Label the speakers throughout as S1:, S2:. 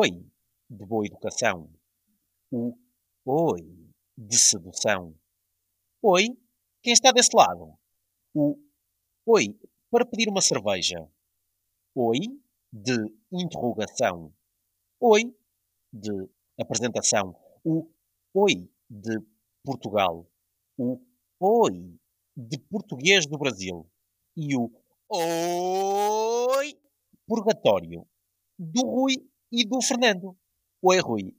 S1: oi de boa educação. O oi de sedução. Oi, quem está desse lado? O oi para pedir uma cerveja. Oi de interrogação. Oi de apresentação. O oi de Portugal. O oi de português do Brasil. E o oi purgatório do Rui e do Fernando. Oi, Rui.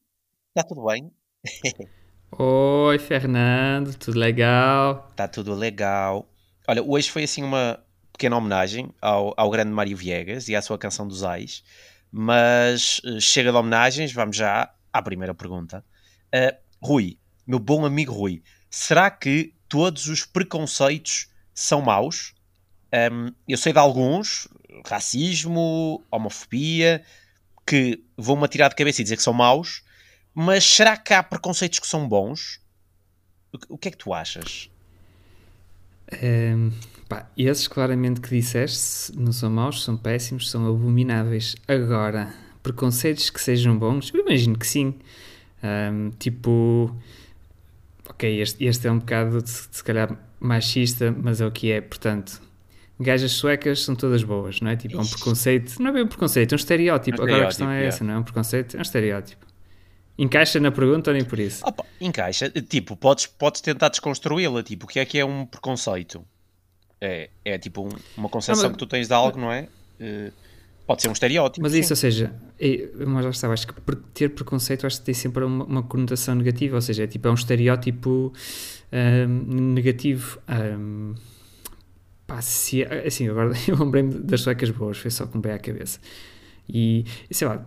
S1: Está tudo bem?
S2: Oi, Fernando. Tudo legal?
S1: Está tudo legal. Olha, hoje foi assim uma pequena homenagem ao, ao grande Mário Viegas e à sua canção dos Ais. Mas uh, chega de homenagens, vamos já à primeira pergunta. Uh, Rui, meu bom amigo Rui, será que todos os preconceitos são maus? Um, eu sei de alguns, racismo, homofobia, que vão-me atirar de cabeça e dizer que são maus, mas será que há preconceitos que são bons? O, que é que tu achas?
S2: Um, pá, esses claramente que disseste não são maus, são péssimos, são abomináveis. Agora, preconceitos que sejam bons, eu imagino que sim. Um, tipo, ok, este, este é um bocado, se calhar, machista, mas é o que é, portanto gajas suecas são todas boas, não é? Tipo, é um preconceito, não é bem um preconceito, é um estereótipo. Um Agora a questão é essa, não é um preconceito, é um estereótipo. Encaixa na pergunta ou nem por isso?
S1: Opa, encaixa, tipo, podes, podes tentar desconstruí-la, tipo, o que é que é um preconceito? É, é tipo um, uma concepção não, mas, que tu tens de algo, não é? Uh, pode ser um estereótipo.
S2: Mas sim. isso, ou seja, é, mas já estava, acho que ter preconceito acho que tem sempre uma, uma conotação negativa, ou seja, é tipo, é um estereótipo um, negativo. Um, pá, se, assim, agora eu lembrei-me das suecas boas, foi só com pé à cabeça. E, sei lá,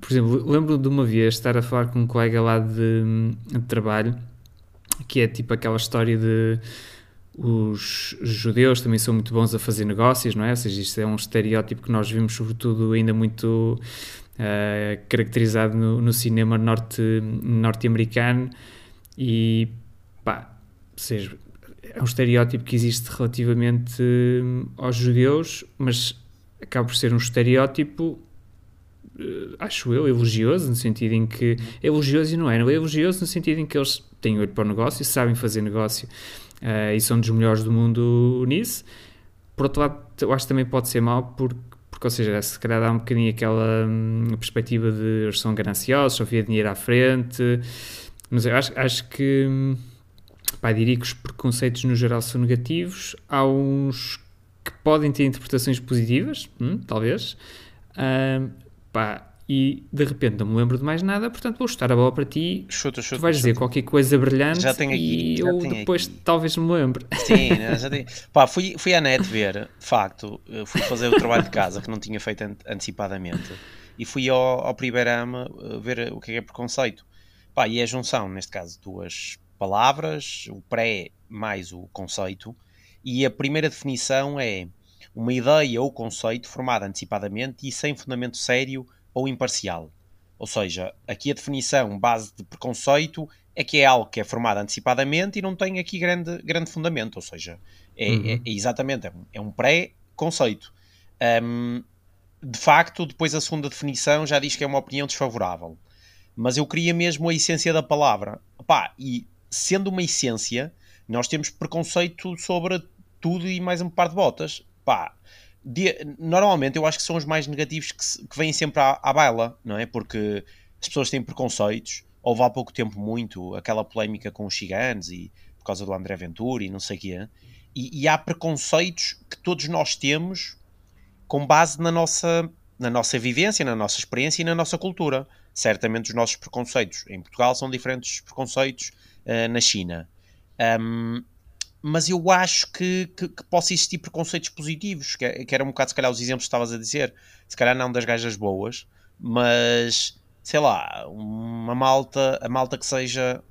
S2: por exemplo, lembro de uma vez estar a falar com um colega lá de, de trabalho, que é tipo aquela história de os judeus também são muito bons a fazer negócios, não é? Ou seja, isto é um estereótipo que nós vimos, sobretudo, ainda muito uh, caracterizado no, no, cinema norte, norte-americano. E pá, ou seja, é um estereótipo que existe relativamente hum, aos judeus, mas acaba por ser um estereótipo, uh, acho eu, elogioso, no sentido em que. É elogioso e não é, não é elogioso no sentido em que eles têm olho para o negócio, sabem fazer negócio uh, e são dos melhores do mundo nisso. Por outro lado, eu acho que também pode ser mau, porque, porque ou seja, se calhar dá um bocadinho aquela hum, perspectiva de eles são gananciosos, só via dinheiro à frente, mas eu acho, acho que. Hum, pá, diria que os preconceitos no geral são negativos. Há uns que podem ter interpretações positivas, hum, talvez. Uh, pá, e de repente não me lembro de mais nada, portanto vou chutar a bola para ti.
S1: Chuta, chuta,
S2: tu vais
S1: chuta.
S2: dizer qualquer coisa brilhante já tenho aqui, e eu depois aqui. talvez me lembre.
S1: Sim, já tenho. Pá, fui, fui à net ver, de facto, fui fazer o trabalho de casa que não tinha feito antecipadamente e fui ao, ao Primeirama eh, ver o que é, que é preconceito. Pá, e é a junção, neste caso, duas palavras, o pré mais o conceito, e a primeira definição é uma ideia ou conceito formada antecipadamente e sem fundamento sério ou imparcial. Ou seja, aqui a definição base de preconceito é que é algo que é formado antecipadamente e não tem aqui grande, grande fundamento. Ou seja, é, uhum. é, é exatamente, é um, pré-conceito. Um, de facto, depois a segunda definição já diz que é uma opinião desfavorável. Mas eu queria mesmo a essência da palavra. Pá, e sendo uma essência, nós temos preconceito sobre tudo e mais um par de botas. Pá, de, normalmente eu acho que são os mais negativos que, que vêm sempre à, à baila, não é? Porque as pessoas têm preconceitos. Houve há pouco tempo muito aquela polémica com os ciganos e por causa do André Ventura e não sei o quê. E, e há preconceitos que todos nós temos com base na nossa, na nossa vivência, na nossa experiência e na nossa cultura. Certamente os nossos preconceitos em Portugal são diferentes dos preconceitos uh, na China. Um, mas eu acho que, que, que possa existir preconceitos positivos, que, que, era um bocado, se calhar, os exemplos que estavas a dizer. Se calhar não das gajas boas, mas sei lá, uma malta, a malta que seja.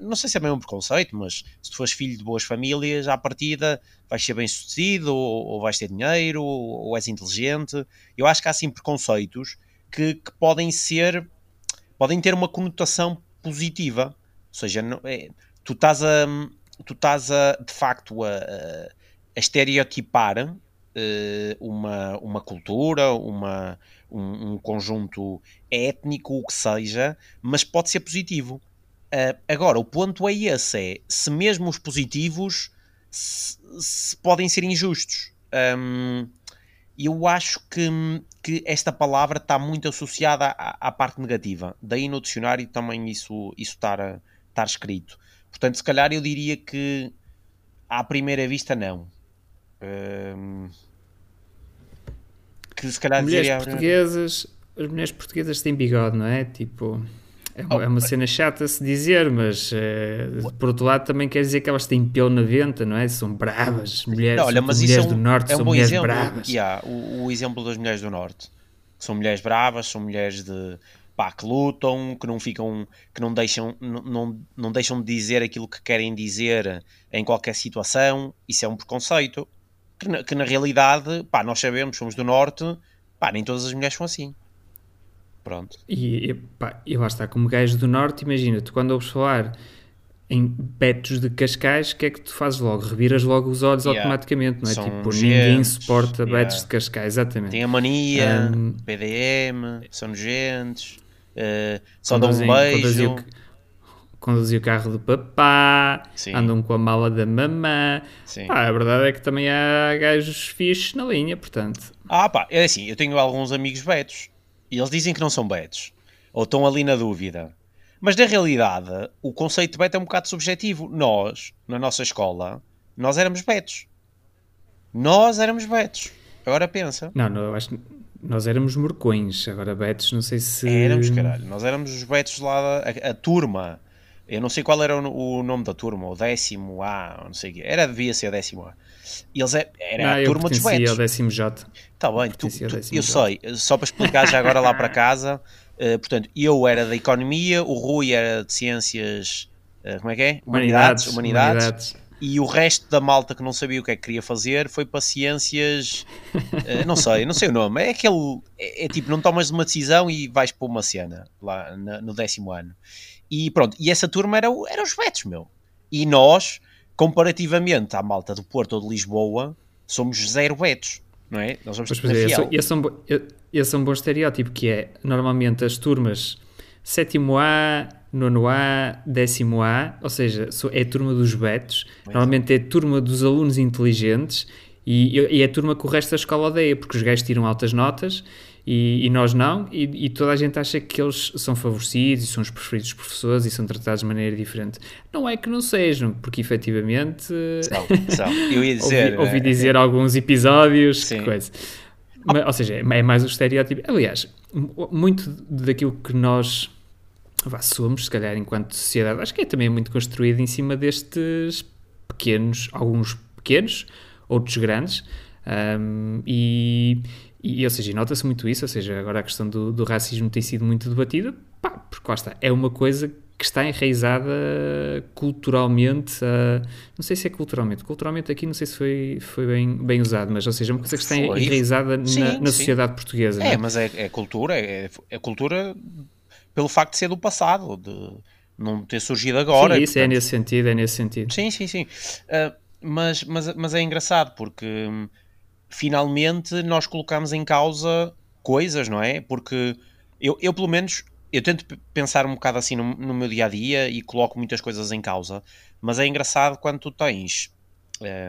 S1: Não sei se é bem um preconceito, mas se tu fores filho de boas famílias, à partida vais ser bem sucedido, ou, ou vais ter dinheiro, ou, ou, és inteligente. Eu acho que há sim preconceitos que, que podem ser. podem ter uma conotação positiva seja, não, é, tu estás a tu estás a de facto a, a estereotipar uh, uma, uma cultura, uma, um, um, conjunto étnico, o que seja, mas pode ser positivo. Uh, agora, o ponto é esse: é se mesmo os positivos se, se podem ser injustos. Um, eu acho que, que esta palavra está muito associada à, à, parte negativa. Daí no dicionário também isso, isso estar, estar escrito. Portanto, se calhar eu diria que à primeira vista não. Um,
S2: que se calhar mulheres diria... portuguesas, as mulheres portuguesas têm bigode, não é? Tipo, é uma, oh, é uma cena chata se dizer, mas uh, por outro lado também quer dizer que elas têm pelo na venta, não é? São bravas, mulheres, não, olha, mas mulheres é um, do norte, é um são mulheres
S1: exemplo,
S2: bravas.
S1: Yeah, o, o, exemplo das mulheres do norte, são mulheres bravas, são mulheres de pá, que lutam, que não ficam, que não deixam, não, não, não deixam de dizer aquilo que querem dizer em qualquer situação, isso é um preconceito que na, que na realidade, pá, nós sabemos, somos do Norte, pá, nem todas as mulheres são assim. Pronto.
S2: E, e, pá, e lá está, como gajo do Norte, imagina, tu quando ouves falar em betos de Cascais, o que é que tu fazes logo? Reviras logo os olhos yeah. automaticamente, não é? São tipo, gentes, ninguém suporta yeah. betos de Cascais, exatamente.
S1: Tem a mania, um, PDM, são nogentes, uh, só dão um beijo
S2: conduzir o carro do papá, Sim. andam com a mala da mamã. Pá, a verdade é que também há gajos fixos na linha, portanto.
S1: Ah, pá, é assim, eu tenho alguns amigos betos e eles dizem que não são betos ou estão ali na dúvida. Mas na realidade, o conceito de beto é um bocado subjetivo. Nós, na nossa escola, nós éramos betos. Nós éramos betos. Agora pensa.
S2: Não, não, eu acho que nós éramos morcões. Agora betos, não sei se.
S1: Éramos, caralho. Nós éramos os betos lá, a, a turma eu não sei qual era o, o nome da turma, o décimo A, não sei o quê. Era, devia ser o décimo A. Eles é, era não, a turma dos betos.
S2: ao décimo J.
S1: Está bem, tu, tu, eu sei. Só para explicar já agora lá para casa. Uh, portanto, eu era da Economia, o Rui era de Ciências... Uh, como é que é?
S2: Humanidades. Humanidades. Humanidades.
S1: E o resto da malta que não sabia o que é que queria fazer foi para Ciências... Uh, não sei, não sei o nome. É aquele... É, é, tipo, não tomas uma decisão e vais para uma cena lá na, no décimo ano. E pronto, e essa turma era, era os betos, meu. E nós, comparativamente à malta do Porto ou de Lisboa, somos zero betos, não é? Nós somos
S2: pois, esse, esse, é um, esse é um bom estereótipo, que é, normalmente as turmas sétimo A, nono A, décimo A, ou seja, é a turma dos betos, normalmente é a turma dos alunos inteligentes e, e é a turma que o resto da escola odeia, porque os gajos tiram altas notas e, e nós não, e, e, toda a gente acha que eles são favorecidos e são os preferidos dos professores e são tratados de maneira diferente. Não é que não sejam, porque efetivamente.
S1: São, são. Eu ia dizer.
S2: ouvi, ouvi eh, dizer é, alguns episódios, Sim. que coisa. Mas, ou seja, é mais o estereótipo. Aliás, muito daquilo que nós vá, somos, se calhar, enquanto sociedade, acho que é também muito construído em cima destes pequenos, alguns pequenos, outros grandes. Um, e, e, ou seja, nota-se muito isso, ou seja, agora a questão do, do, racismo tem sido muito debatida, pá, porque lá está, é uma coisa que está enraizada culturalmente, uh, não sei se é culturalmente, culturalmente aqui não sei se foi, foi bem, bem usado, mas ou seja, é uma coisa que está foi. enraizada sim, na, na sociedade portuguesa.
S1: É, é, mas é, é cultura, é, é, cultura pelo facto de ser do passado, de não ter surgido agora.
S2: Sim, isso é portanto... é nesse sentido, é nesse sentido.
S1: Sim, sim, sim. Uh, mas, mas, mas é engraçado porque hum, finalmente nós colocamos em causa coisas, não é? Porque eu, eu pelo menos, eu tento pensar um bocado assim no, no, meu dia a dia e coloco muitas coisas em causa, mas é engraçado quando tu tens,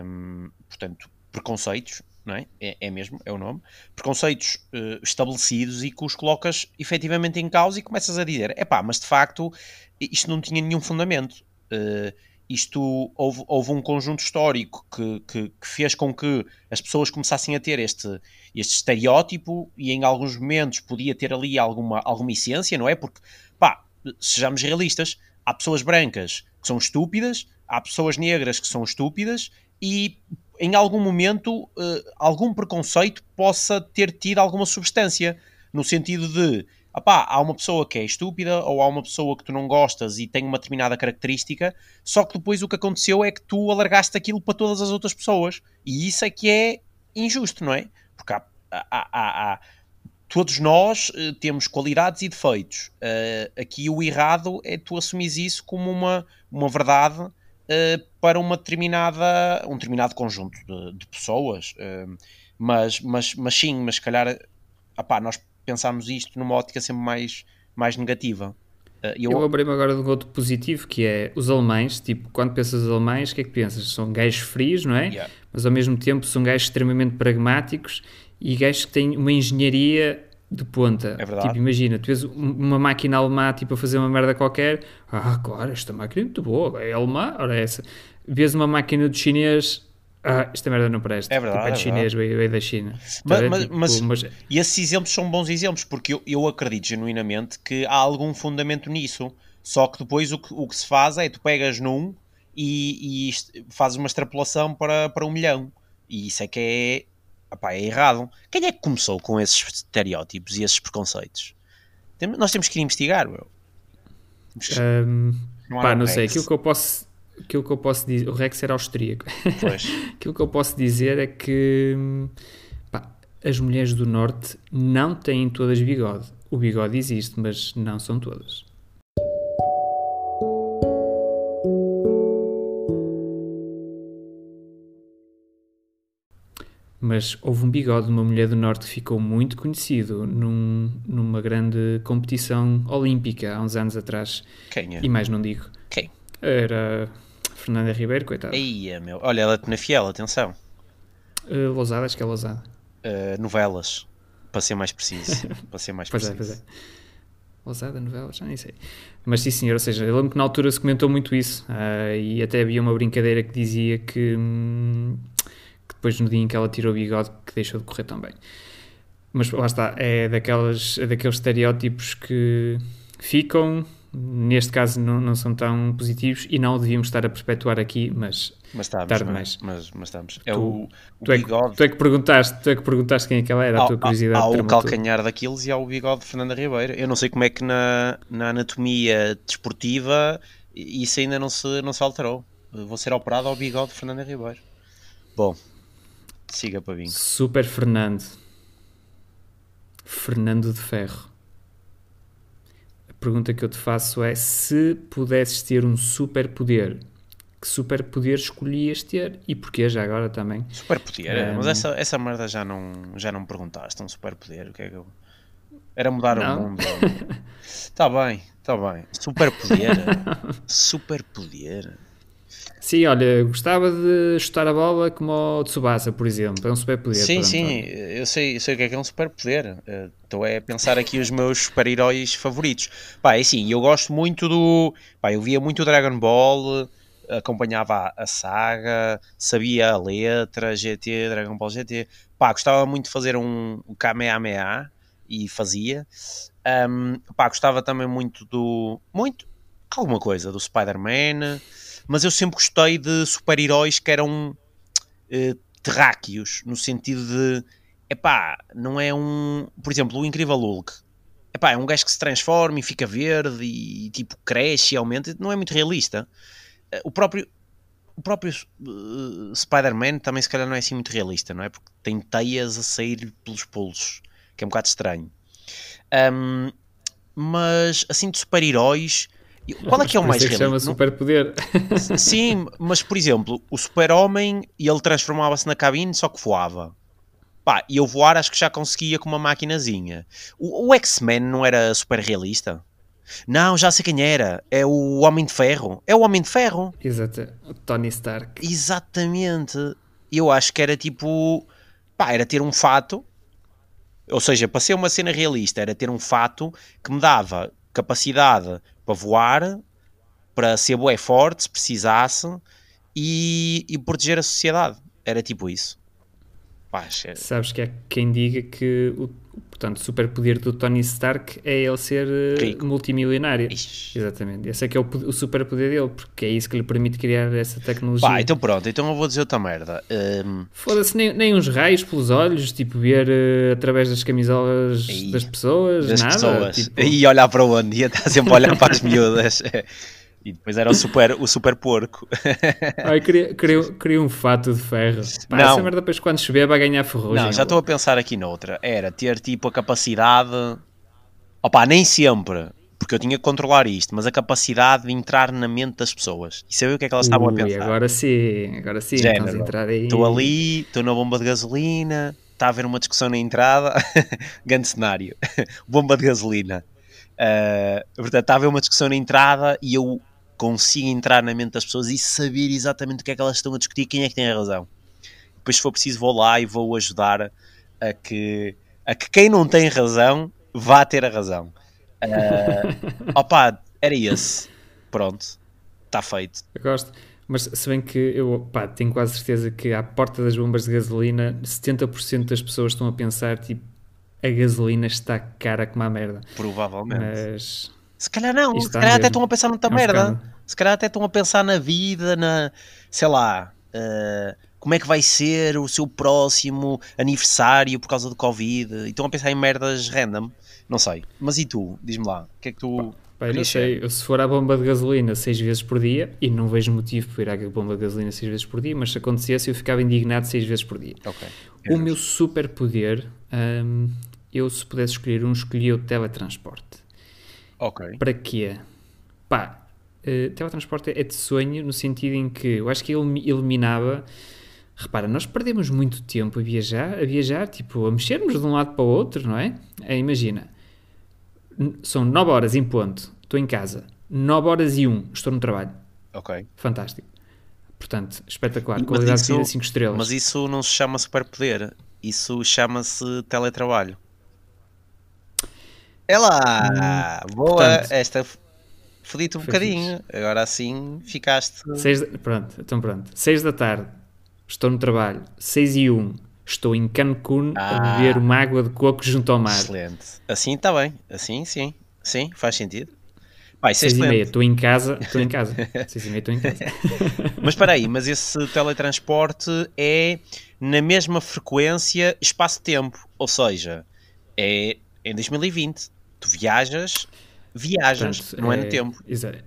S1: hum, portanto, preconceitos, não é? é? É, mesmo, é o nome, preconceitos uh, estabelecidos e que os colocas efetivamente em causa e começas a dizer, é pá, mas de facto isto não tinha nenhum fundamento. Uh, isto houve, houve um conjunto histórico que, que, que, fez com que as pessoas começassem a ter este, este estereótipo e em alguns momentos podia ter ali alguma, alguma essência, não é? Porque, pá, sejamos realistas, há pessoas brancas que são estúpidas, há pessoas negras que são estúpidas e em algum momento uh, algum preconceito possa ter tido alguma substância, no sentido de opá, há uma pessoa que é estúpida ou há uma pessoa que tu não gostas e tem uma determinada característica, só que depois o que aconteceu é que tu alargaste aquilo para todas as outras pessoas e isso é que é injusto, não é? Porque há, há, há, há todos nós uh, temos qualidades e defeitos. Uh, aqui o errado é tu assumires isso como uma, uma verdade uh, para uma determinada, um determinado conjunto de, de pessoas. Mas, mas, mas sim, mas se calhar opá, nós pensámos isto numa ótica sempre mais, mais negativa.
S2: Uh, eu eu lembrei-me agora de um outro positivo que é os alemães. Tipo, quando pensas os alemães, o que é que pensas? São gajos frios, não é? Yeah. Mas ao mesmo tempo são gajos extremamente pragmáticos e gajos que têm uma engenharia de ponta.
S1: É verdade.
S2: Tipo, imagina, tu vês uma máquina alemã tipo, a fazer uma merda qualquer. Ah, claro, esta máquina é muito boa, é alemã, ora é essa. Vês uma máquina do chinês ah, esta merda não presta.
S1: É verdade.
S2: Tipo, é,
S1: é
S2: chinês, veio, veio da China.
S1: Mas, mas, tipo, mas, mas, E esses exemplos são bons exemplos, porque eu, eu acredito genuinamente que há algum fundamento nisso. Só que depois o que, o que se faz é tu pegas num e, e fazes uma extrapolação para, para um milhão. E isso é que é, opá, é errado. Quem é que começou com esses estereótipos e esses preconceitos? Tem, nós temos que ir investigar, meu.
S2: Um, não, pá, não sei. Aquilo que eu posso aquilo que eu posso dizer, o Rex era austríaco. aquilo que eu posso dizer é que pá, as mulheres do norte não têm todas bigode. O bigode existe, mas não são todas. Mas houve um bigode de uma mulher do Norte que ficou muito conhecido num, numa grande competição olímpica há uns anos atrás.
S1: Quem é?
S2: E mais não digo.
S1: Quem?
S2: Era Fernanda Ribeiro, coitada.
S1: Eia, meu. Olha, ela é na fiel, atenção.
S2: Uh, lousada, acho que é lousada.
S1: Uh, novelas, para ser mais preciso. para ser mais
S2: pois
S1: preciso.
S2: É, pois é. Lousada, novelas, já nem sei. Mas sim, senhor, ou seja, eu lembro que na altura se comentou muito isso uh, e até havia uma brincadeira que dizia que, hum, que depois no dia em que ela tirou o bigode que deixou de correr tão bem. Mas lá está, é, daquelas, é daqueles estereótipos que ficam neste caso não, não, são tão positivos e não devíamos estar a perpetuar aqui, mas,
S1: mas estamos,
S2: tarde
S1: mas, Mas, mas, estamos. É
S2: tu,
S1: o, o
S2: tu, é que, tu, é que, perguntaste, tu é que perguntaste quem é que ela era, a tua curiosidade.
S1: Há, há o calcanhar daqueles e há o bigode de Fernanda Ribeiro. Eu não sei como é que na, na anatomia desportiva isso ainda não se, não se alterou. Vou ser operado ao bigode de Fernanda Ribeiro. Bom, siga para vir.
S2: Super Fernando. Fernando de Ferro pergunta que eu te faço é: se pudesses ter um superpoder, que superpoder escolhias ter e porquê já agora também?
S1: Superpoder? Um, mas essa, essa merda já não, já não me perguntaste. Um superpoder, o que é que eu. Era mudar não. o mundo. Está bem, está bem. Superpoder. superpoder.
S2: Sim, olha, gostava de chutar a bola como o Tsubasa, por exemplo. É um superpoder.
S1: Sim, sim, eu sei, sei o que é que é um superpoder. Eh, estou a pensar aqui os meus super-heróis favoritos. Pá, é assim, eu gosto muito do. Pá, eu via muito Dragon Ball, acompanhava a saga, sabia a letra, GT, Dragon Ball GT. Pá, gostava muito de fazer um, um Kamehameha e fazia. Um, pá, gostava também muito do. Muito? Alguma coisa do Spider-Man mas eu sempre gostei de super-heróis que eram uh, terráqueos, no sentido de, epá, não é um, por exemplo, o Incrível Hulk, epá, é um gajo que se transforma e fica verde e tipo cresce e aumenta, não é muito realista. Uh, o próprio, o próprio uh, Spider-Man também se calhar não é assim muito realista, não é? Porque tem teias a sair pelos pulsos, que é um bocado estranho. Um, mas assim de super-heróis qual é que é o mais
S2: realista? chama superpoder.
S1: Sim, mas por exemplo, o super-homem, ele transformava-se na cabine, só que voava. Pá, e eu voar acho que já conseguia com uma maquinazinha. O, o X-Men não era super realista? Não, já sei quem era. É o Homem de Ferro. É o Homem de Ferro.
S2: Exato. O Tony Stark.
S1: Exatamente. Eu acho que era tipo. Pá, era ter um fato. Ou seja, para ser uma cena realista, era ter um fato que me dava capacidade para voar, para ser bué forte se precisasse e, e proteger a sociedade. Era tipo isso. Pá, é...
S2: Sabes que há quem diga que o, portanto, o superpoder do Tony Stark é ele ser eh, Rico. multimilionário. Ixi. Exatamente. Esse é que é o, o superpoder dele, porque é isso que lhe permite criar essa tecnologia.
S1: Pá, então pronto, então eu vou dizer outra merda. Um...
S2: Foda-se, nem, nem uns raios pelos olhos, tipo, ver uh, através das camisolas das pessoas, das nada. Pessoas. Tipo...
S1: E olhar para onde? Ia estar sempre a olhar para as miúdas. E depois era o super, o super porco.
S2: Ai, queria, queria, queria um fato de ferro. Pá, não. Essa merda depois quando chover vai ganhar ferrugem.
S1: Não, já estou a pensar aqui noutra. Era ter tipo a capacidade... Opá, nem sempre, porque eu tinha que controlar isto, mas a capacidade de entrar na mente das pessoas e saber o que é que elas estavam a pensar.
S2: Agora sim, agora sim,
S1: Género, entrar aí. Estou ali, estou na bomba de gasolina, está a haver uma discussão na entrada, grande cenário, bomba de gasolina. Uh, portanto, está a haver uma discussão na entrada e eu consigo entrar na mente das pessoas e saber exatamente o que é que elas estão a discutir, quem é que tem a razão. Depois, se for preciso, vou lá e vou ajudar a que, a que quem não tem razão vá ter a razão. Uh, opa, era esse. Pronto, está feito.
S2: Eu gosto. Mas se bem que eu pá, tenho quase certeza que à porta das bombas de gasolina 70% das pessoas estão a pensar tipo a gasolina está cara como a merda.
S1: Provavelmente. Mas... Se calhar não, se calhar até estão a pensar noutra é merda. Se calhar até estão a pensar na vida, na sei lá, uh, como é que vai ser o seu próximo aniversário por causa do Covid. E estão a pensar em merdas random. Não sei. Mas e tu? Diz-me lá, o que é que tu.
S2: Pai, não sei, eu, se for à bomba de gasolina seis vezes por dia, e não vejo motivo para ir à bomba de gasolina seis vezes por dia, mas se acontecesse eu ficava indignado seis vezes por dia.
S1: Okay.
S2: O meu super poder, hum, eu se pudesse escolher um, escolhia o teletransporte.
S1: Ok.
S2: Para quê? Pá, uh, teletransporte é de sonho no sentido em que eu acho que ele eliminava... Repara, nós perdemos muito tempo a viajar, a viajar, tipo, a mexermos de um lado para o outro, não é? é imagina, são 9 horas em ponto, estou em casa. 9 horas e 1, estou no trabalho.
S1: Ok.
S2: Fantástico. Portanto, espetacular. Qualidade isso, de vida 5 estrelas.
S1: Mas isso não se chama superpoder. Isso chama-se teletrabalho. É lá! Hum, boa! Portanto, esta fodi-te um bocadinho. Fixe. Agora assim ficaste.
S2: Seis de... Pronto, então pronto. 6 da tarde, estou no trabalho. 6 e 1, Estou em Cancún ah, a beber uma água de coco junto ao mar.
S1: Excelente. Assim está bem. Assim, sim. Sim, faz sentido. Pai,
S2: seis e meia, estou em casa, estou em casa. seis e meia, estou em casa.
S1: mas espera aí, mas esse teletransporte é na mesma frequência espaço-tempo. Ou seja, é em 2020. Tu viajas, viajas, Portanto, não é, é, no tempo.
S2: Exato.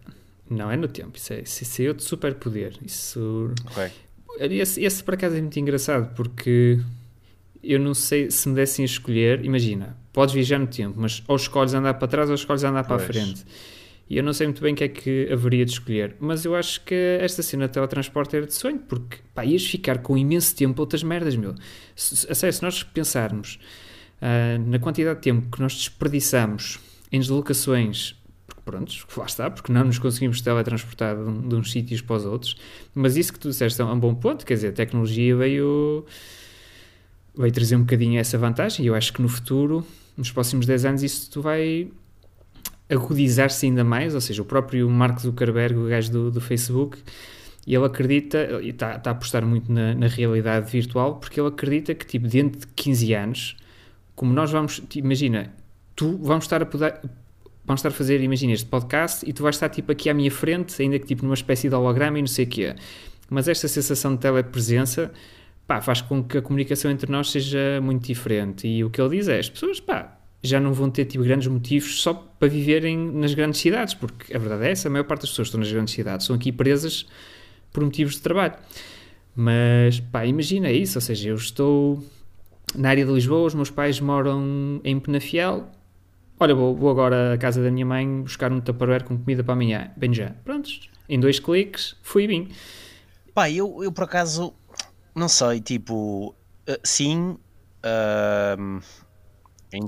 S2: Não é no tempo, isso é, isso é outro superpoder. Isso. Okay. Esse, esse por acaso é muito engraçado porque eu não sei se me dessem a escolher. Imagina, podes viajar no tempo, mas ou escolhes andar para trás ou escolhes andar para a frente. E eu não sei muito bem o que é que haveria de escolher, mas eu acho que esta cena de teletransporte era de sonho, porque pá, ias ficar com imenso tempo outras merdas, meu. Se, a sério, se nós pensarmos uh, na quantidade de tempo que nós desperdiçamos em deslocações prontos, lá está, porque não nos conseguimos teletransportar de, um, de, uns sítios para os outros. Mas isso que tu disseste é um bom ponto, quer dizer, a tecnologia veio, veio trazer um bocadinho essa vantagem e eu acho que no futuro, nos próximos 10 anos, isso vai agudizar-se ainda mais, ou seja, o próprio Mark Zuckerberg, o gajo do, do Facebook, ele acredita, e está, está a apostar muito na, na, realidade virtual, porque ele acredita que, tipo, dentro de 15 anos, como nós vamos, imagina, tu vamos estar a poder, vamos estar a fazer, imagina, este podcast e tu vais estar tipo aqui à minha frente, ainda que tipo numa espécie de holograma e não sei o quê. Mas esta sensação de telepresença pá, faz com que a comunicação entre nós seja muito diferente. E o que ele diz é: as pessoas pá, já não vão ter tipo, grandes motivos só para viverem nas grandes cidades, porque a verdade é essa: a maior parte das pessoas que estão nas grandes cidades são aqui presas por motivos de trabalho. Mas pá, imagina isso, ou seja, eu estou na área de Lisboa, os meus pais moram em Penafiel Olha, vou, vou, agora à casa da minha mãe buscar um tupperware com comida para amanhã. Bem já. Prontos. Em dois cliques, fui bem.
S1: Pá, eu, eu por acaso, não sei, tipo, uh, sim. Uh,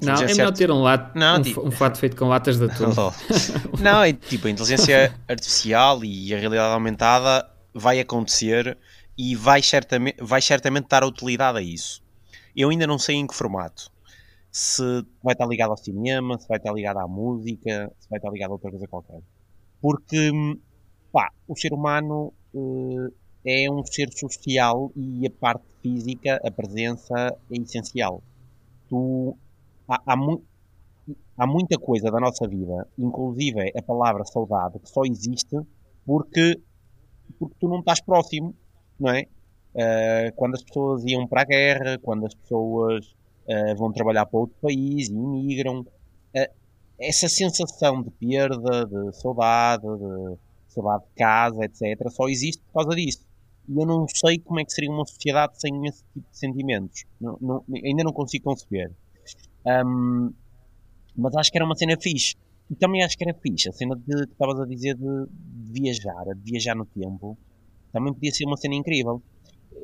S2: não, é melhor ter um, lato, não, um, tipo... um fato feito com latas de atum.
S1: não, é tipo, a inteligência artificial e a realidade aumentada vai acontecer e vai certamente, vai certamente dar utilidade a isso. Eu ainda não sei em que formato se vai estar ligado ao cinema, se vai estar ligado à música, se vai estar ligado a outra coisa qualquer. Porque, pá, o ser humano uh, é um ser social e a parte física, a presença, é essencial. Tu, há, há, mu há muita coisa da nossa vida, inclusive a palavra saudade, que só existe porque, porque tu não estás próximo, não é? Uh, quando as pessoas iam para a guerra, quando as pessoas uh, vão trabalhar para outro país e imigram. Uh, essa sensação de perda, de saudade, de saudade de casa, etc., só existe por causa disso. E eu não sei como é que seria uma sociedade sem esse tipo de sentimentos. Não, não, ainda não consigo conceber. Um, mas acho que era uma cena fixe. E também acho que era fixe. A cena de, que estavas a dizer de, de, viajar, de viajar no tempo, também podia ser uma cena incrível.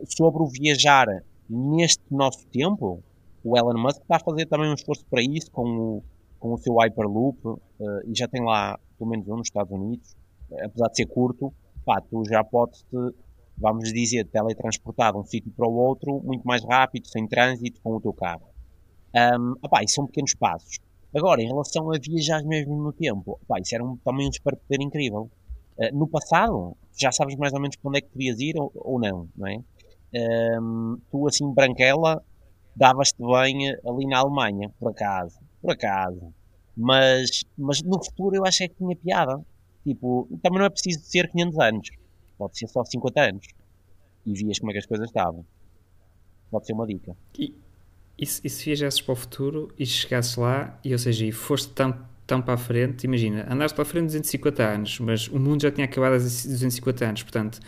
S1: Sobre o viajar neste nosso tempo, o Elon Musk está a fazer também um esforço para isso com o, com o seu Hyperloop uh, e já tem lá pelo menos um nos Estados Unidos, apesar de ser curto, pá, tu já podes, -te, vamos dizer, teletransportar de um sítio para o outro muito mais rápido, sem trânsito, com o teu carro. Um, opá, isso são pequenos passos. Agora, em relação a viajar mesmo no tempo, opá, isso era um, também um superpoder incrível. Uh, no passado, já sabes mais ou menos para onde é que querias ir ou, ou não, não é? Um, tu, assim, branquela, davas-te bem ali na Alemanha, por acaso. Por acaso. Mas, mas no futuro eu acho é que tinha piada. Tipo, também não é preciso ser 500 anos. Pode ser só 50 anos. E vias como é que as coisas estavam. Pode ser uma dica.
S2: E, e, se, e se viajasses para o futuro e chegasses lá, e ou seja, e foste tão, tão para a frente, imagina, andaste para a frente 250 anos, mas o mundo já tinha acabado há 250 anos, portanto,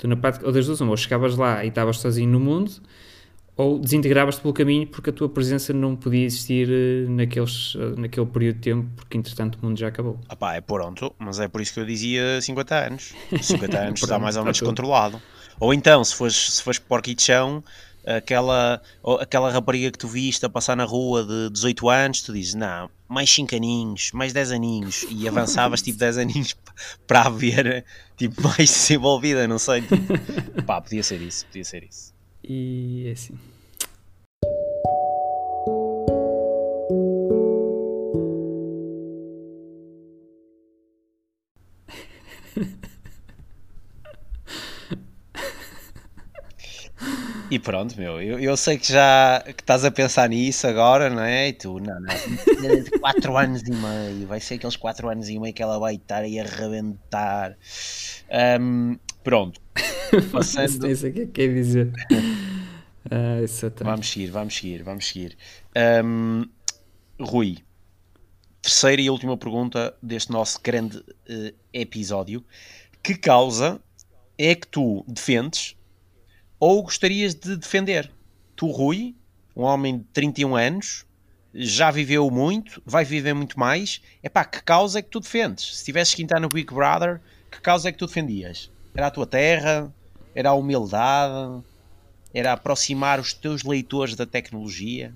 S2: tu na parte, ou das duas, ou chegavas lá e estavas sozinho no mundo, ou desintegravas-te pelo caminho porque a tua presença não podia existir eh, naqueles, eh, naquele período de tempo, porque entretanto o mundo já acabou.
S1: Ah pá, é pronto, mas é por isso que eu dizia 50 anos. 50 anos está mais ou menos controlado. Ou então, se fores, se fores porco de chão, aquela, aquela rapariga que tu viste a passar na rua de 18 anos, tu dizes, não, mais 5 aninhos, mais 10 aninhos, e avançavas tipo 10 aninhos para a ver tipo, mais desenvolvida, não sei. Tipo, pá, podia ser isso, podia ser isso.
S2: E é assim.
S1: E pronto, meu, eu, eu sei que já que estás a pensar nisso agora, não é? E tu, não, não, de 4 anos e meio, vai ser aqueles 4 anos e meio que ela vai estar aí a arrebentar. Um, pronto.
S2: Passando... Isso é que quer dizer. ah,
S1: vamos seguir, vamos seguir, vamos seguir. Um, Rui, terceira e última pergunta deste nosso grande uh, episódio. Que causa é que tu defendes ou gostarias de defender? Tu, Rui, um homem de 31 anos, já viveu muito, vai viver muito mais. É pá, que causa é que tu defendes? Se tivesses que entrar no Big Brother, que causa é que tu defendias? Era a tua terra? Era a humildade? Era aproximar os teus leitores da tecnologia?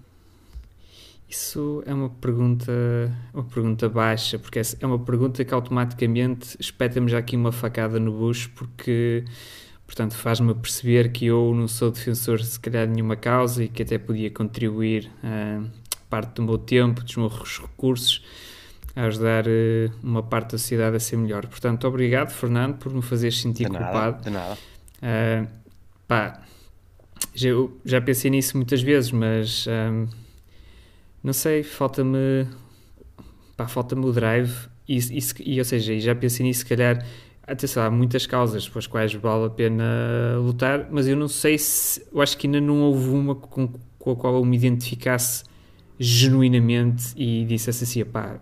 S2: Isso é uma pergunta, uma pergunta baixa, porque é uma pergunta que automaticamente espeta-me já aqui uma facada no bucho, porque Portanto, faz-me perceber que eu não sou defensor, se calhar, de nenhuma causa e que até podia contribuir uh, parte do meu tempo, dos meus recursos, a ajudar uh, uma parte da sociedade a ser melhor. Portanto, obrigado, Fernando, por me fazer sentir
S1: de
S2: culpado.
S1: Nada, de nada.
S2: Uh, pá, já, eu já pensei nisso muitas vezes, mas um, não sei, falta-me falta-me o drive e, e, e, ou seja, já pensei nisso, se calhar Atenção, há muitas causas pelas quais vale a pena lutar, mas eu não sei se. Eu acho que ainda não houve uma com, com a qual eu me identificasse genuinamente e dissesse assim: pá,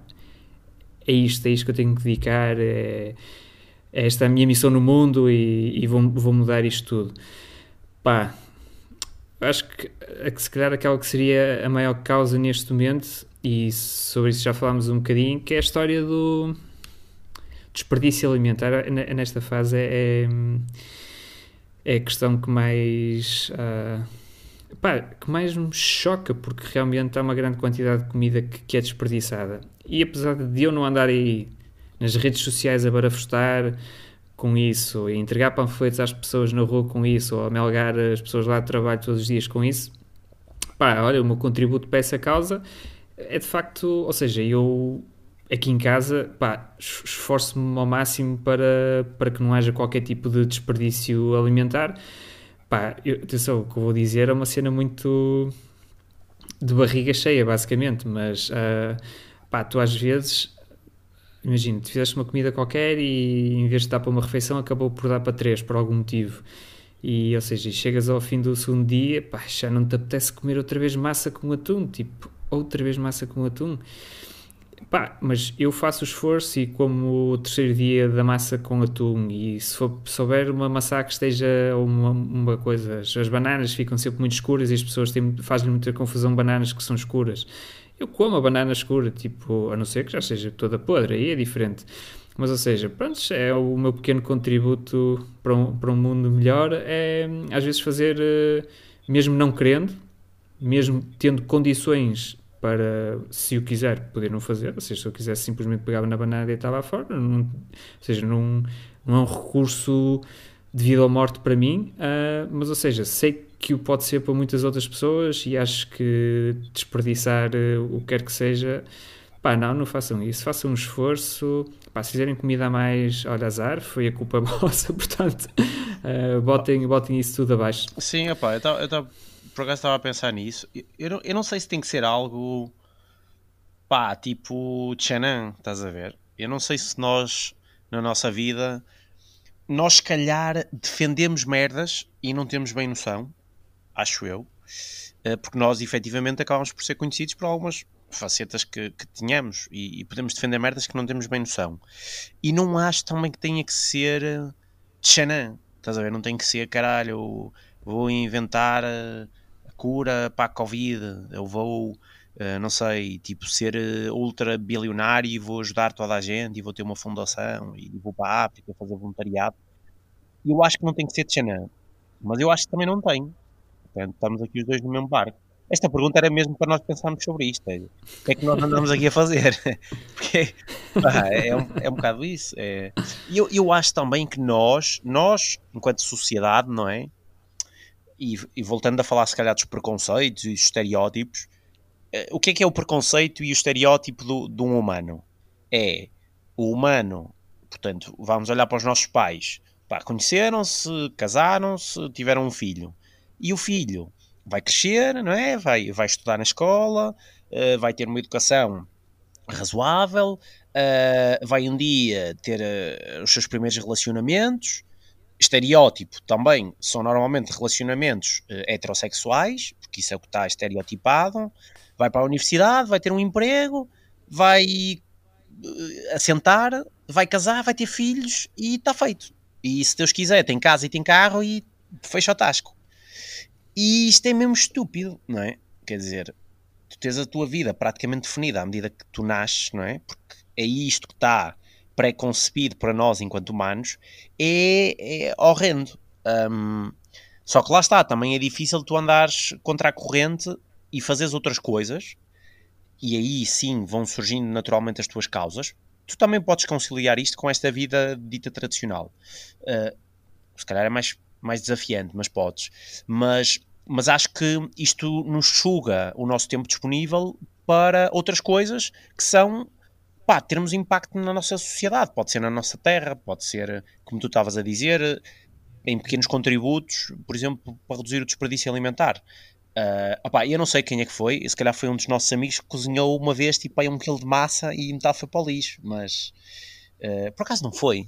S2: é isto, é isto que eu tenho que dedicar, é, é esta a minha missão no mundo e, e vou, vou mudar isto tudo. Pá, acho que, que se calhar aquela que seria a maior causa neste momento, e sobre isso já falámos um bocadinho, que é a história do desperdício alimentar nesta fase é, é a questão que mais uh, pá, que mais me choca porque realmente há uma grande quantidade de comida que, que, é desperdiçada. E apesar de eu não andar aí nas redes sociais a barafustar com isso e entregar panfletos às pessoas na rua com isso ou amelgar as pessoas lá de trabalho todos os dias com isso pá, olha, o meu contributo para essa causa é de facto, ou seja, eu aqui em casa, pá, esforço-me ao máximo para, para que não haja qualquer tipo de desperdício alimentar. Pá, eu, atenção, o que eu vou dizer é uma cena muito de barriga cheia, basicamente, mas uh, pá, tu às vezes, imagina, tu fizeste uma comida qualquer e em vez de dar para uma refeição acabou por dar para três, por algum motivo. E, ou seja, chegas ao fim do segundo dia, pá, já não te apetece comer outra vez massa com atum, tipo, outra vez massa com atum. Pá, mas eu faço o esforço e como o terceiro dia da massa com atum e se for, souber uma maçã que esteja uma, uma coisa, as bananas ficam sempre muito escuras e as pessoas fazem muita confusão bananas que são escuras. Eu como a banana escura, tipo, a não ser que já seja toda podre, aí é diferente. Mas, ou seja, pronto, é o meu pequeno contributo para um, para um mundo melhor, é às vezes fazer, eh, mesmo não querendo, mesmo tendo condições para, se o quiser, poder não fazer, ou seja, se eu quisesse simplesmente pegava na banana e estava fora, não, ou seja, não, não é um recurso de vida ou morte para mim, uh, mas ou seja, sei que o pode ser para muitas outras pessoas e acho que desperdiçar uh, o que quer que seja, pá, não, não façam isso, façam um esforço, pá, se fizerem comida a mais, olha, azar, foi a culpa vossa, portanto, uh, botem, botem isso tudo abaixo.
S1: Sim, opá, eu estava por acaso estava a pensar nisso. Eu, não, eu não sei se tem que ser algo pá, tipo Chanan, estás a ver? Eu não sei se nós, na nossa vida, nós se calhar defendemos merdas e não temos bem noção, acho eu, eh, porque nós efetivamente acabamos por ser conhecidos por algumas facetas que, que tínhamos e, e, podemos defender merdas que não temos bem noção. E não acho também que tenha que ser Chanan, estás a ver? Não tem que ser caralho, vou inventar eh, cura para a Covid, eu vou, uh, não sei, tipo, ser uh, ultra bilionário e vou ajudar toda a gente e vou ter uma fundação e vou para a África fazer voluntariado. Eu acho que não tem que ser de Xanã, mas eu acho que também não tem. Portanto, estamos aqui os dois no mesmo barco. Esta pergunta era mesmo para nós pensarmos sobre isto. É, o que é que nós andamos aqui a fazer? Porque pá, é, um, é um bocado isso. É. E eu, eu acho também que nós, nós, enquanto sociedade, não é? E, e, voltando a falar se calhar dos preconceitos e dos estereótipos, eh, o que é que é o preconceito e o estereótipo do, de um humano? É o humano, portanto, vamos olhar para os nossos pais, conheceram-se, casaram-se, tiveram um filho, e o filho vai crescer, não é? Vai, vai estudar na escola, uh, vai ter uma educação razoável, uh, vai um dia ter uh, os seus primeiros relacionamentos, estereótipo também são normalmente relacionamentos uh, heterossexuais, porque isso é o que está estereotipado. Vai para a universidade, vai ter um emprego, vai uh, assentar, vai casar, vai ter filhos e está feito. E se Deus quiser, tem casa e tem carro e fecha o tasco. E isto é mesmo estúpido, não é? Quer dizer, tu tens a tua vida praticamente definida à medida que tu nasces, não é? Porque é isto que está pré-concebido para nós enquanto humanos é, é horrendo. Um, só que lá está, também é difícil tu andares contra a corrente e fazeres outras coisas, e aí sim vão surgindo naturalmente as tuas causas. Tu também podes conciliar isto com esta vida dita tradicional. Uh, se calhar é mais, mais desafiante, mas podes. Mas, mas acho que isto nos suga o nosso tempo disponível para outras coisas que são pá, termos impacto na nossa sociedade. Pode ser na nossa terra, pode ser, como tu estavas a dizer, em pequenos contributos, por exemplo, para reduzir o desperdício alimentar. Uh, opá, eu não sei quem é que foi, se calhar foi um dos nossos amigos que cozinhou uma vez tipo aí um quilo de massa e metade foi para o lixo, mas uh, por acaso não foi.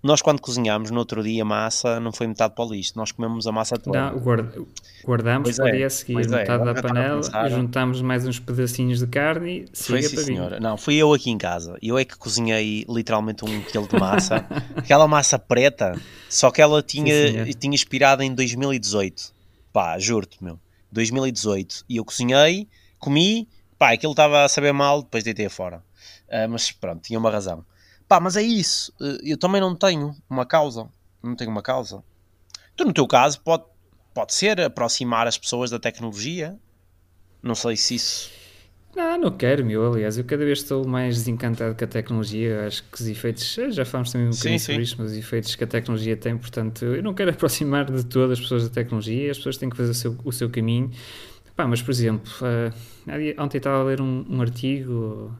S1: Nós, quando cozinhámos no outro dia massa, não foi metade para o lixo, nós comemos a massa toda.
S2: Não, guarda, guardamos para o é, dia a seguir é, metade da panela e juntámos mais uns pedacinhos de carne e
S1: foi sim, senhora. Não, fui eu aqui em casa. Eu é que cozinhei literalmente um quilo de massa. Aquela massa preta, só que ela tinha, sim, tinha expirado em 2018. Pá, juro-te, meu. 2018. E eu cozinhei, comi, pá, aquilo estava a saber mal, depois deitei fora. Uh, mas pronto, tinha uma razão. Pá, mas é isso. Eh, eu também não tenho uma causa. Não tenho uma causa. Tu, no teu caso, pode, pode ser aproximar as pessoas da tecnologia. Não sei se isso.
S2: Não, não quero, meu. Aliás, eu cada vez estou mais desencantado com a tecnologia. Acho que os efeitos. Já falamos também um bocadinho sobre isto, mas os efeitos que a tecnologia tem. Portanto, eu não quero aproximar de todas as pessoas da tecnologia. As pessoas têm que fazer o seu, o seu caminho. Pá, mas, por exemplo, uh, ontem estava a ler um, um artigo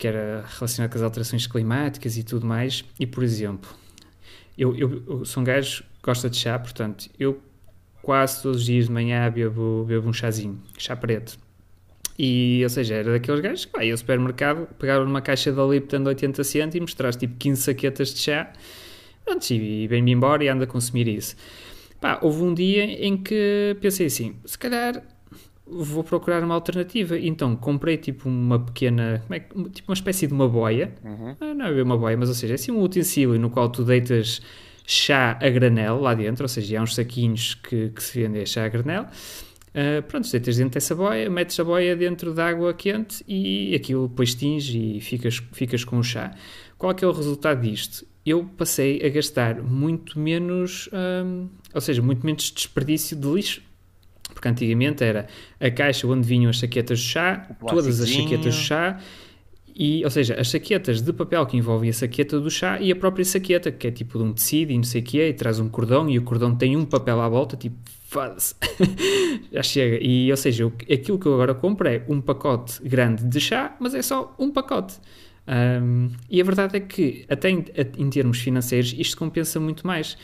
S2: que era relacionado com as alterações climáticas e tudo mais. E, por exemplo, eu, eu, eu sou um gajo que gosta de chá, portanto, eu quase todos os dias de manhã bebo, bebo um chazinho, chá preto. E, ou seja, era daqueles gajos que vai ao supermercado, pegaram numa caixa de Lipton de 80 cêntimos, traz tipo 15 saquetas de chá, pronto, e vem-me embora e anda a consumir isso. Pá, houve um dia em que pensei assim, se calhar vou procurar uma alternativa. Então comprei tipo uma pequena, é tipo uma espécie de uma boia. Uhum. Ah, não é uma boia, mas ou seja, é assim um utensílio no qual tu deitas chá a granel lá dentro, ou seja, há uns saquinhos que, que se vendem chá a granel. Uh, pronto, deitas dentro dessa boia, metes a boia dentro de água quente e aquilo depois tinge e ficas, ficas com o chá. Qual é, que é o resultado disto? Eu passei a gastar muito menos, um, ou seja, muito menos desperdício de lixo Porque antigamente era a caixa onde vinham as saquetas de chá, todas as saquetas de chá, e, ou seja, as saquetas de papel que envolvem a saqueta do chá e a própria saqueta, que é tipo de um tecido e não sei o que é, e traz um cordão e o cordão tem um papel à volta, tipo, foda-se, já chega. E, ou seja, aquilo que eu agora compro é um pacote grande de chá, mas é só um pacote. Um, e a verdade é que, até em, em, termos financeiros, isto compensa muito mais.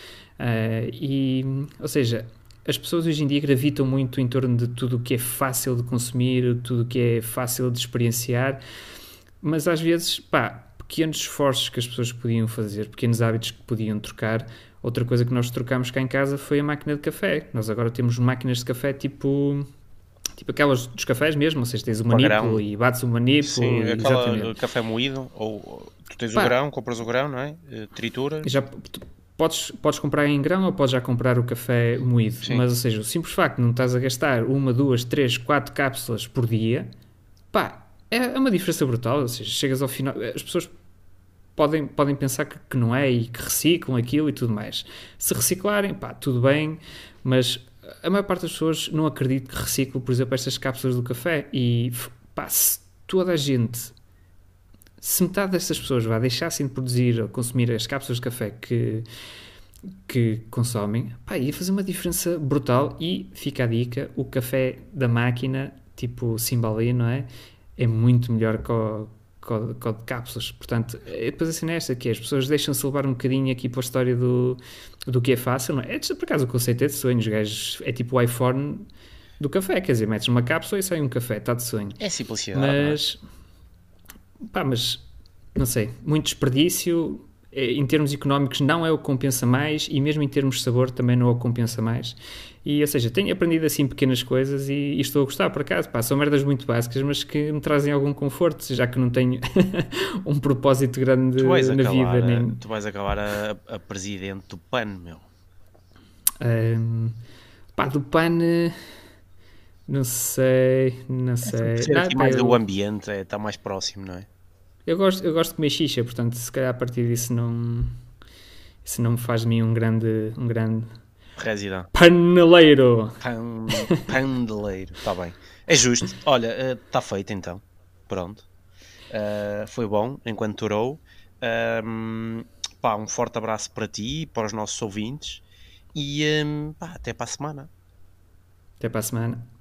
S2: Uh, e, ou seja, as pessoas hoje em dia gravitam muito em torno de tudo o que é fácil de consumir, tudo o que é fácil de experienciar, mas às vezes, pá, pequenos esforços que as pessoas podiam fazer, pequenos hábitos que podiam trocar. Outra coisa que nós trocámos cá em casa foi a máquina de café. Nós agora temos máquinas de café tipo tipo aquelas dos cafés mesmo, ou seja, tens o manipulo e bates o manipulo.
S1: Sim, aquela café moído, ou tu tens Pá, o grão, compras o grão, não é? Eh, Trituras.
S2: Já, podes, podes comprar em grão ou podes já comprar o café moído. Sim. Mas, ou seja, o simples facto de não estás a gastar uma, duas, três, quatro cápsulas por dia, pá, é, é uma diferença brutal. Ou seja, chegas ao final, as pessoas podem, podem pensar que, que, não é e que reciclam aquilo e tudo mais. Se reciclarem, pá, tudo bem, mas a maior parte das pessoas não acredita que reciclam, por exemplo, estas cápsulas do café e pá, se toda a gente se metade destas pessoas vá deixassem de produzir ou consumir as cápsulas de café que, que consomem, pá, ia fazer uma diferença brutal. E fica a dica: o café da máquina, tipo Simbalê, não é? É muito melhor que o, que o, de cápsulas. Portanto, é depois assim nesta que é, as pessoas deixam-se levar um bocadinho aqui para a história do, do que é fácil, não é? é por acaso o conceito é de sonhos, gajos. É tipo o iPhone do café, quer dizer, metes numa cápsula e sai um café, está de sonho.
S1: É simplicidade.
S2: Mas. Não é? Pá, mas não sei, muito desperdício. Eh, em termos económicos, não é o que compensa mais, e mesmo em termos de sabor, também não é o que compensa mais. E, ou seja, tenho aprendido assim pequenas coisas e, e estou a gostar, por acaso. Pá, são merdas muito básicas, mas que me trazem algum conforto, já que não tenho um propósito grande na
S1: acabar,
S2: vida. Nem...
S1: Tu vais acabar a, a presidente do PAN, meu.
S2: Um, pá, do PAN. Não sei, não sei.
S1: É aqui mais eu... do ambiente, é, está mais próximo, não é?
S2: Eu gosto, eu gosto de comer xixa, portanto, se calhar a partir disso não. Isso não me faz de mim um grande. Um grande
S1: Residão.
S2: Paneleiro!
S1: Pan, pandeleiro, está bem. É justo. Olha, está uh, feito então. Pronto. Uh, foi bom enquanto durou. Um, pá, um forte abraço para ti e para os nossos ouvintes. E um, pá, até para a semana.
S2: Até para a semana.